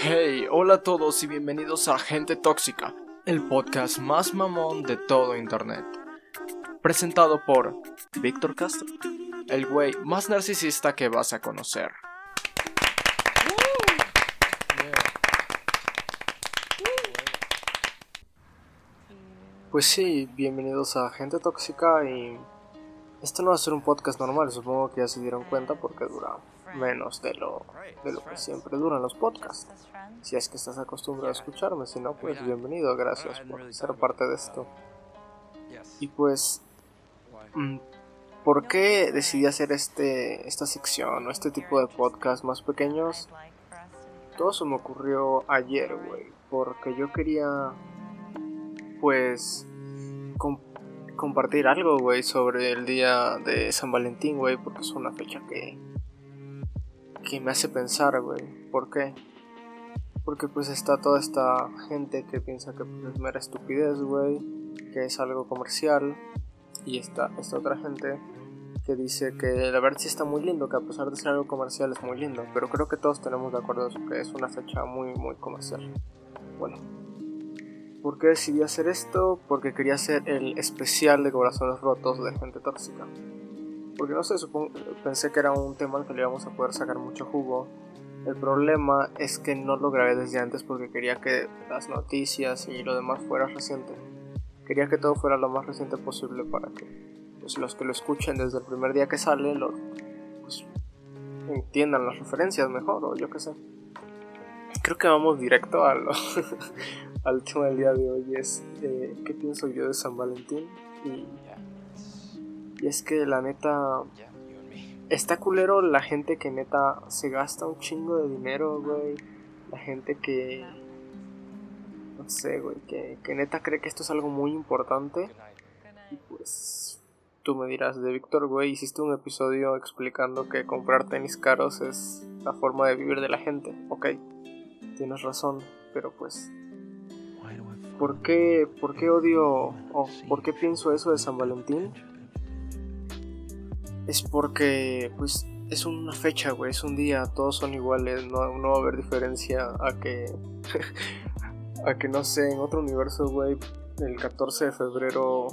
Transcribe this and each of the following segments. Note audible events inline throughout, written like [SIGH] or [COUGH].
Hey, hola a todos y bienvenidos a Gente Tóxica, el podcast más mamón de todo Internet. Presentado por Víctor Castro, el güey más narcisista que vas a conocer. Pues sí, bienvenidos a Gente Tóxica y esto no va a ser un podcast normal, supongo que ya se dieron cuenta porque dura menos de lo, de lo que siempre duran los podcasts. Si es que estás acostumbrado a escucharme, si no, pues bienvenido, gracias por ser parte de esto. Y pues, mm, ¿por qué decidí hacer este, esta sección o este tipo de podcast más pequeños? Todo se me ocurrió ayer, güey, porque yo quería, pues, compartir algo, güey, sobre el día de San Valentín, güey, porque es una fecha que que me hace pensar, güey. ¿Por qué? Porque pues está toda esta gente que piensa que pues, es mera estupidez, güey, que es algo comercial. Y está esta otra gente que dice que la verdad sí está muy lindo, que a pesar de ser algo comercial es muy lindo. Pero creo que todos tenemos de acuerdo que es una fecha muy, muy comercial. Bueno. ¿Por qué decidí hacer esto? Porque quería hacer el especial de corazones rotos de gente tóxica. Porque no sé, supongo, pensé que era un tema al que le íbamos a poder sacar mucho jugo. El problema es que no lo grabé desde antes porque quería que las noticias y lo demás fuera reciente. Quería que todo fuera lo más reciente posible para que pues, los que lo escuchen desde el primer día que sale lo, pues, entiendan las referencias mejor o yo qué sé. Creo que vamos directo a [LAUGHS] al tema del día de hoy es eh, qué pienso yo de San Valentín y y es que la neta. Está culero la gente que neta se gasta un chingo de dinero, güey. La gente que. No sé, güey. Que, que neta cree que esto es algo muy importante. Y pues. Tú me dirás, de Víctor, güey, hiciste un episodio explicando que comprar tenis caros es la forma de vivir de la gente. Ok, tienes razón, pero pues ¿Por qué, ¿Por qué odio o por qué pienso eso de San Valentín? es porque pues es una fecha, güey, es un día, todos son iguales, no, no va a haber diferencia a que [LAUGHS] a que no sé, en otro universo, güey, el 14 de febrero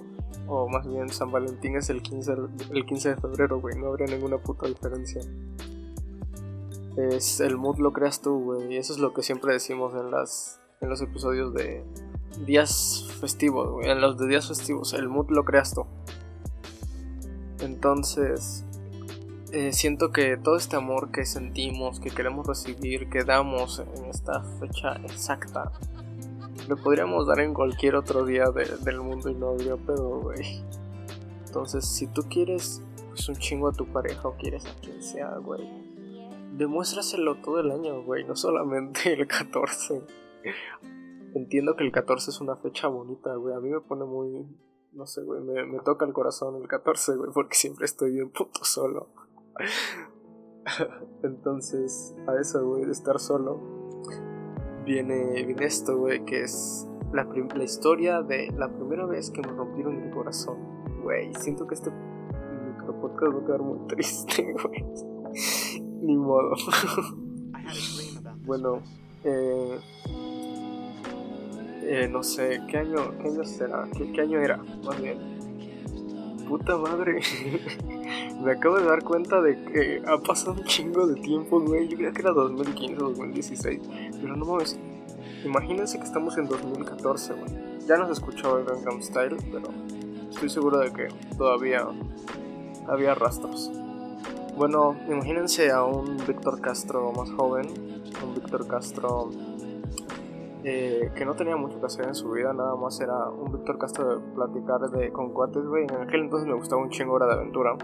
o más bien San Valentín es el 15 el 15 de febrero, güey, no habría ninguna puta diferencia. Es el mood lo creas tú, güey, y eso es lo que siempre decimos en las en los episodios de días festivos, en los de días festivos, el mood lo creas tú. Entonces, eh, siento que todo este amor que sentimos, que queremos recibir, que damos en esta fecha exacta, lo podríamos dar en cualquier otro día del mundo y no habría pedo, güey. Entonces, si tú quieres pues, un chingo a tu pareja o quieres a quien sea, güey, demuéstraselo todo el año, güey, no solamente el 14. Entiendo que el 14 es una fecha bonita, güey. A mí me pone muy, no sé, güey, me, me, toca el corazón el 14, güey, porque siempre estoy bien puto solo. [LAUGHS] Entonces, a eso, güey, de estar solo, viene, viene esto, güey, que es la, la, historia de la primera vez que me rompieron el corazón. Güey, siento que este micropodcast va a quedar muy triste, [LAUGHS] güey. Ni modo. bueno, eh eh, no sé, ¿qué año, qué año será? ¿Qué, año era? Más bien. Puta madre. [LAUGHS] Me acabo de dar cuenta de que ha pasado un chingo de tiempo, güey. Yo creía que era 2015 o 2016. Pero no mames. Imagínense que estamos en 2014, güey. Ya no se escuchaba el Gangnam Style, pero estoy seguro de que todavía había rastros. Bueno, imagínense a un Víctor Castro más joven, un Víctor Castro eh, que no tenía mucho que hacer en su vida, nada más era un Víctor Castro de platicar de, con cuates, güey. En aquel entonces me gustaba un chingo hora de aventura.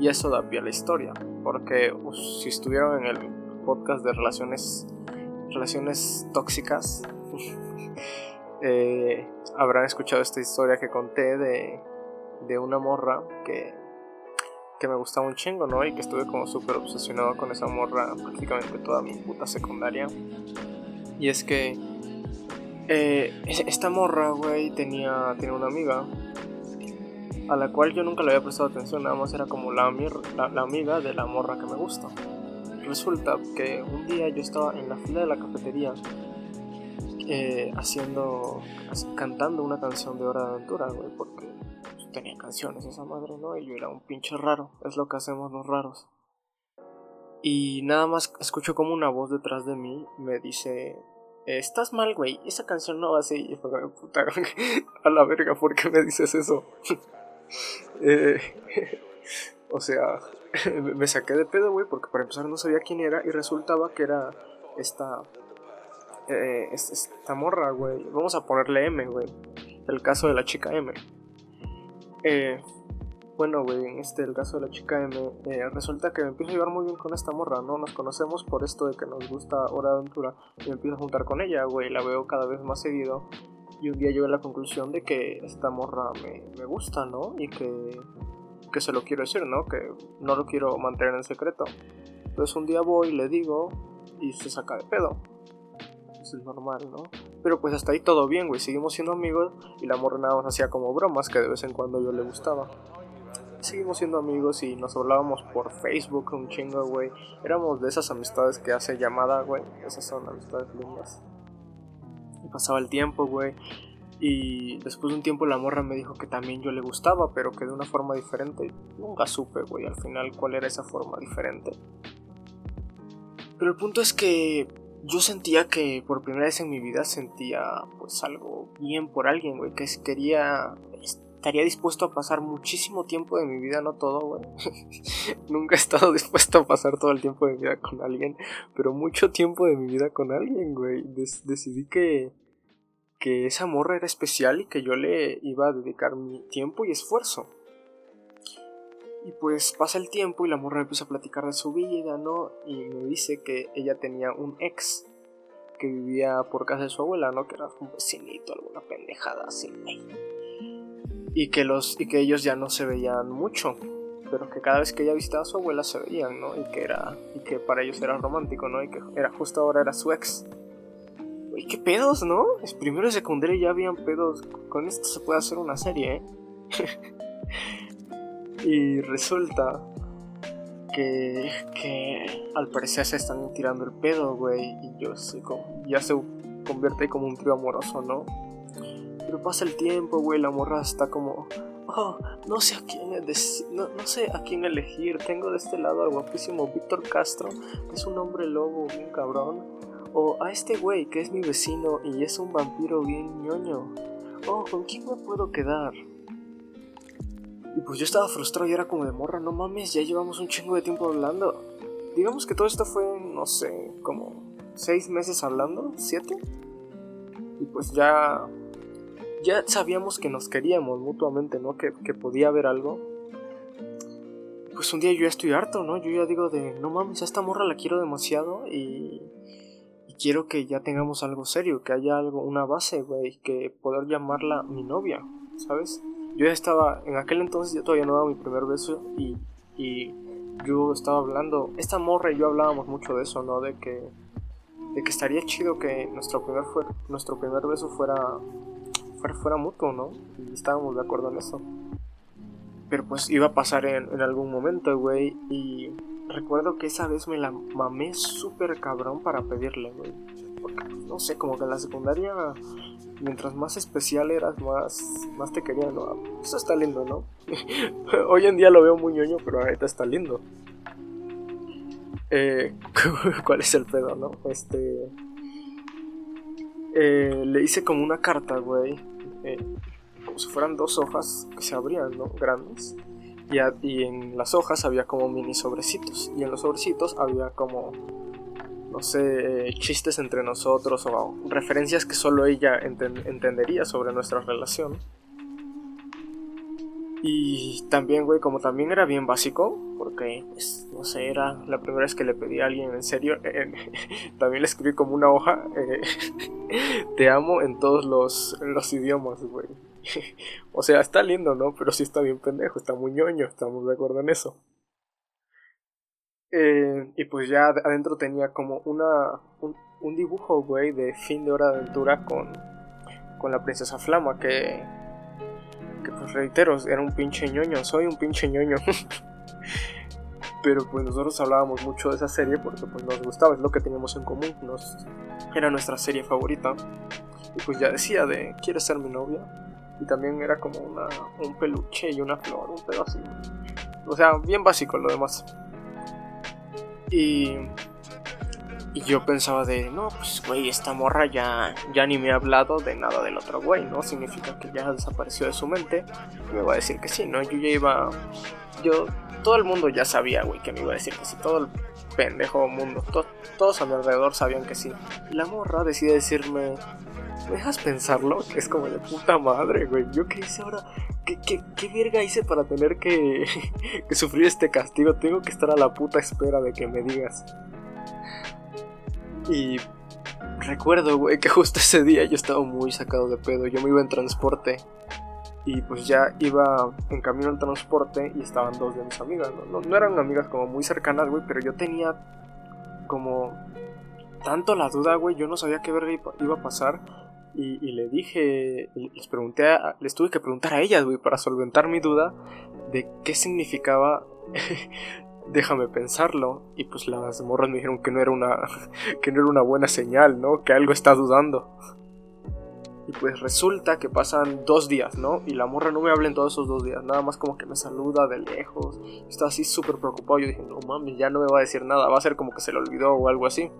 Y eso da pie a la historia, porque si estuvieron en el podcast de relaciones, relaciones tóxicas, [LAUGHS] eh, habrán escuchado esta historia que conté de, de una morra que, que me gustaba un chingo, ¿no? Y que estuve como súper obsesionado con esa morra prácticamente toda mi puta secundaria. Y es que eh, esta morra, güey, tenía, tenía una amiga a la cual yo nunca le había prestado atención, nada más era como la, amiga de la morra que me gusta. resulta que un día yo estaba en la fila de la cafetería eh, haciendo, cantando una canción de Hora de Aventura, güey, porque tenía canciones esa madre, ¿no? Y yo era un pinche raro, es lo que hacemos los raros. Y nada más escucho como una voz detrás de mí me dice, estás mal, güey, esa canción no va así. Y puta, [LAUGHS] a la verga, ¿por qué me dices eso? [LAUGHS] eh, [LAUGHS] o sea, me saqué de pedo, güey, porque para empezar no sabía quién era y resultaba que era esta eh, esta morra, güey. Vamos a ponerle M, güey. El caso de la chica M. Eh, bueno, güey, este, el caso de la chica M, eh, resulta que me empiezo a llevar muy bien con esta morra, ¿no? Nos conocemos por esto de que nos gusta Hora de Aventura y me empiezo a juntar con ella, güey. La veo cada vez más seguido. Y un día llego a la conclusión de que esta morra me, me gusta, ¿no? Y que, que se lo quiero decir, ¿no? Que no lo quiero mantener en secreto. Entonces un día voy y le digo y se saca de pedo es normal, ¿no? Pero pues hasta ahí todo bien, güey, seguimos siendo amigos y la morra nada más hacía como bromas que de vez en cuando yo le gustaba. Seguimos siendo amigos y nos hablábamos por Facebook un chingo, güey. Éramos de esas amistades que hace llamada, güey. Esas son amistades lindas. Y pasaba el tiempo, güey. Y después de un tiempo la morra me dijo que también yo le gustaba, pero que de una forma diferente. Nunca supe, güey, al final cuál era esa forma diferente. Pero el punto es que yo sentía que por primera vez en mi vida sentía pues algo bien por alguien, güey, que quería estaría dispuesto a pasar muchísimo tiempo de mi vida, no todo, güey. [LAUGHS] Nunca he estado [LAUGHS] dispuesto a pasar todo el tiempo de mi vida con alguien, pero mucho tiempo de mi vida con alguien, güey. decidí que que esa morra era especial y que yo le iba a dedicar mi tiempo y esfuerzo. Y pues pasa el tiempo y la morra empieza a platicar de su vida, ¿no? Y me dice que ella tenía un ex que vivía por casa de su abuela, ¿no? Que era un vecinito, alguna pendejada así, Y que, los, y que ellos ya no se veían mucho, pero que cada vez que ella visitaba a su abuela se veían, ¿no? Y que, era, y que para ellos era romántico, ¿no? Y que era justo ahora era su ex. Y qué pedos, ¿no? Es primero y secundario ya habían pedos. Con esto se puede hacer una serie, ¿eh? [LAUGHS] Y resulta que, que al parecer se están tirando el pedo, güey. Y yo sé como, ya se convierte como un trío amoroso, ¿no? Pero pasa el tiempo, güey, la morra está como, oh, no sé a quién, elegir. Tengo de este lado al guapísimo Víctor Castro, que es un hombre lobo bien cabrón. O a este güey que es mi vecino y es un vampiro bien ñoño. Oh, ¿con quién me puedo quedar? Y pues yo estaba frustrado y era como de morra, no mames, ya llevamos un chingo de tiempo hablando. Digamos que todo esto fue, no sé, como seis meses hablando, siete. Y pues ya, ya sabíamos que nos queríamos mutuamente, ¿no? Que, que podía haber algo. Pues un día yo ya estoy harto, ¿no? Yo ya digo de, no mames, a esta morra la quiero demasiado y, y quiero que ya tengamos algo serio, que haya algo, una base, güey, que poder llamarla mi novia, ¿sabes? yo ya estaba, en aquel entonces yo todavía no daba mi primer beso y, y yo estaba hablando, esta morra y yo hablábamos mucho de eso, ¿no? De que, de que estaría chido que nuestro primer, fue, nuestro primer beso fuera, fuera, fuera mutuo, ¿no? Y estábamos de acuerdo en eso. Pero pues iba a pasar en, en algún momento, güey, y recuerdo que esa vez me la mamé súper cabrón para pedirle, güey. Porque, no sé, como que en la secundaria mientras más especial eras, más, más te querían, ¿no? Eso está lindo, ¿no? [LAUGHS] Hoy en día lo veo muy ñoño, pero ahorita está lindo. Eh, [LAUGHS] ¿Cuál es el pedo, no? Este... Eh, le hice como una carta, güey. Eh, como si fueran dos hojas que se abrían, ¿no? Grandes. Y, y en las hojas había como mini sobrecitos. Y en los sobrecitos había como no sé, chistes entre nosotros o referencias que solo ella entendería sobre nuestra relación. Y también, güey, como también era bien básico, porque, pues, no sé, era la primera vez que le pedí a alguien en serio, [LAUGHS] también le escribí como una hoja, eh, [LAUGHS] te amo en todos los, los idiomas, güey. [LAUGHS] o sea, está lindo, ¿no? Pero sí está bien pendejo, está muy ñoño, estamos de acuerdo en eso. Eh, y pues ya adentro tenía como una un, dibujo, güey, de fin de hora de aventura con, con la princesa Flama, que pues reitero, era un pinche ñoño, soy un pinche ñoño. [LAUGHS] Pero pues nosotros hablábamos mucho de esa serie porque pues nos gustaba, es lo que teníamos en común, nos, era nuestra serie favorita. Y pues ya decía de, ¿quieres ser mi novia? Y también era como una, un peluche y una flor, un pedo así. O sea, bien básico lo demás. Y, y yo pensaba de, no, pues güey, esta morra ya, ya ni me ha hablado de nada del otro güey, ¿no? Significa que ya desapareció de su mente. Y me va a decir que sí, ¿no? Yo ya iba... Yo todo el mundo ya sabía, güey, que me iba a decir que sí. Todo el pendejo mundo, todos a mi alrededor sabían que sí. La morra decide decirme, ¿me dejas pensarlo? Que es como de puta madre, güey. ¿Yo qué hice ahora? ¿Qué, qué, qué verga hice para tener que, [LAUGHS] que sufrir este castigo? Tengo que estar a la puta espera de que me digas. Y recuerdo, güey, que justo ese día yo estaba muy sacado de pedo. Yo me iba en transporte y pues ya iba en camino al transporte y estaban dos de mis amigas. No, no, eran amigas como muy cercanas, güey, pero yo tenía como tanto la duda, güey. Yo no sabía qué verga iba a pasar. Y, le dije, les pregunté, les tuve que preguntar a ellas, güey, para solventar mi duda de qué significaba déjame pensarlo. Y pues las morras me dijeron que no era una, [LAUGHS] que no era una buena señal, ¿no? Que algo está dudando. Y pues resulta que pasan dos días, ¿no? Y la morra no me habla en todos esos dos días, nada más como que me saluda de lejos. Estaba así súper preocupado. Yo dije, no mames, ya no me va a decir nada, va a ser como que se le olvidó o algo así.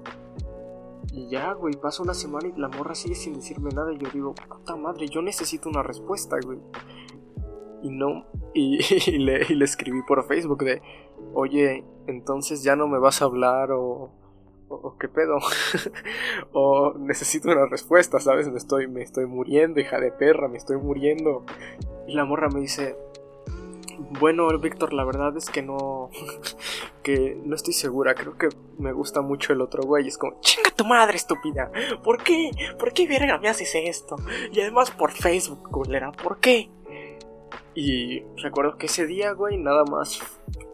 Y ya, güey, pasa una semana y la morra sigue sin decirme nada. Y yo digo, puta madre, yo necesito una respuesta, güey. Y no, [LAUGHS] y, le, escribí por Facebook de, oye, entonces ya no me vas a hablar o o, qué pedo, [LAUGHS] o necesito una respuesta, ¿sabes? Me estoy, me estoy muriendo, hija de perra, me estoy muriendo. Y la morra me dice, bueno, Víctor, la verdad es que no, [LAUGHS] que no estoy segura, creo que me gusta mucho el otro güey. Es como, chinga tu madre, estúpida, ¿por qué? ¿Por qué verga me haces esto? Y además por Facebook, culera, ¿por qué? Y recuerdo que ese día, güey, nada más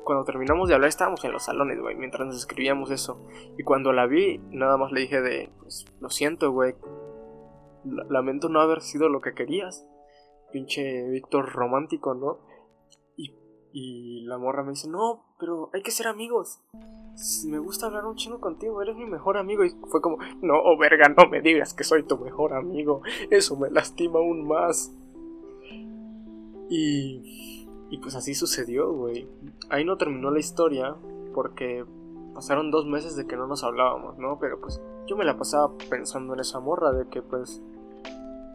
cuando terminamos de hablar estábamos en los salones, güey, mientras nos escribíamos eso. Y cuando la vi, nada más le dije de, pues, lo siento, güey. Lamento no haber sido lo que querías. Pinche Víctor romántico, ¿no? Y, y la morra me dice, no, pero hay que ser amigos. Me gusta hablar un chingo contigo, eres mi mejor amigo. Y fue como, no, oh, verga, no me digas que soy tu mejor amigo. Eso me lastima aún más. Y y pues así sucedió, güey. Ahí no terminó la historia porque pasaron dos meses de que no nos hablábamos, ¿no? Pero pues yo me la pasaba pensando en esa morra de que pues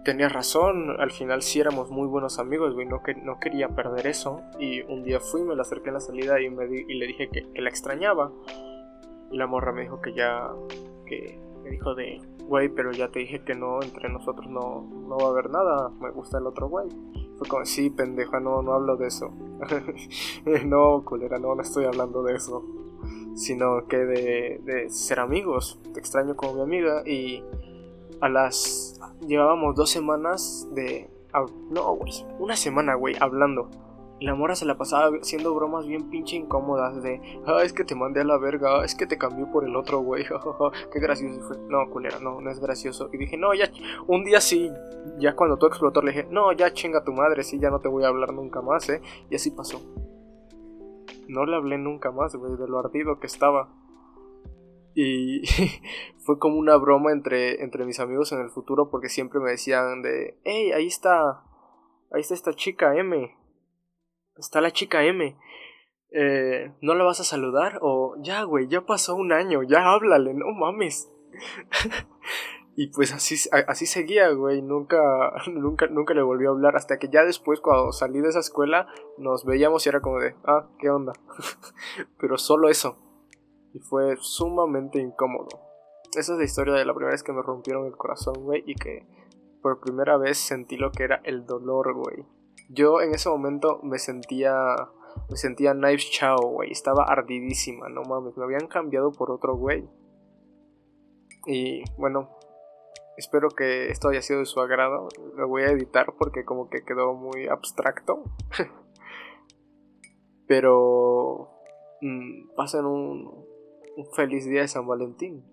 tenía razón, al final sí éramos muy buenos amigos, güey, no, que, no quería perder eso. Y un día fui, me la acerqué en la salida y, me y le dije que, que, la extrañaba. Y la morra me dijo que ya, que me dijo de, güey, pero ya te dije que no, entre nosotros no, no va a haber nada, me gusta el otro güey. Sí, pendeja, no, no hablo de eso. [LAUGHS] no, culera, no, no estoy hablando de eso. Sino que de, de ser amigos. Te extraño como mi amiga y a las... Llevábamos dos semanas de... No, güey, una semana, güey, hablando. La mora se la pasaba haciendo bromas bien pinche incómodas de, ah, es que te mandé a la verga, ah, es que te cambié por el otro güey, [LAUGHS] qué gracioso fue. No, culera, no, no es gracioso. Y dije, no, ya, un día sí, ya cuando todo explotó le dije, no, ya chinga tu madre, sí, ya no te voy a hablar nunca más, eh. Y así pasó. No le hablé nunca más, güey, de lo ardido que estaba. Y [LAUGHS] fue como una broma entre, entre mis amigos en el futuro porque siempre me decían de, hey, ahí está, ahí está esta chica M está la chica M. Eh, ¿No la vas a saludar? O ya, güey, ya pasó un año, ya háblale, no mames. [LAUGHS] y pues así, así seguía, güey, nunca, nunca, nunca le volvió a hablar, hasta que ya después, cuando salí de esa escuela, nos veíamos y era como de, ah, ¿qué onda? [LAUGHS] Pero solo eso. Y fue sumamente incómodo. Esa es la historia de la primera vez que me rompieron el corazón, güey, y que por primera vez sentí lo que era el dolor, güey. Yo en ese momento me sentía. Me sentía Knives Chao, güey. Estaba ardidísima, no mames. Me habían cambiado por otro güey. Y bueno, espero que esto haya sido de su agrado. Lo voy a editar porque como que quedó muy abstracto. [LAUGHS] Pero mm, pasen un, un feliz día de San Valentín.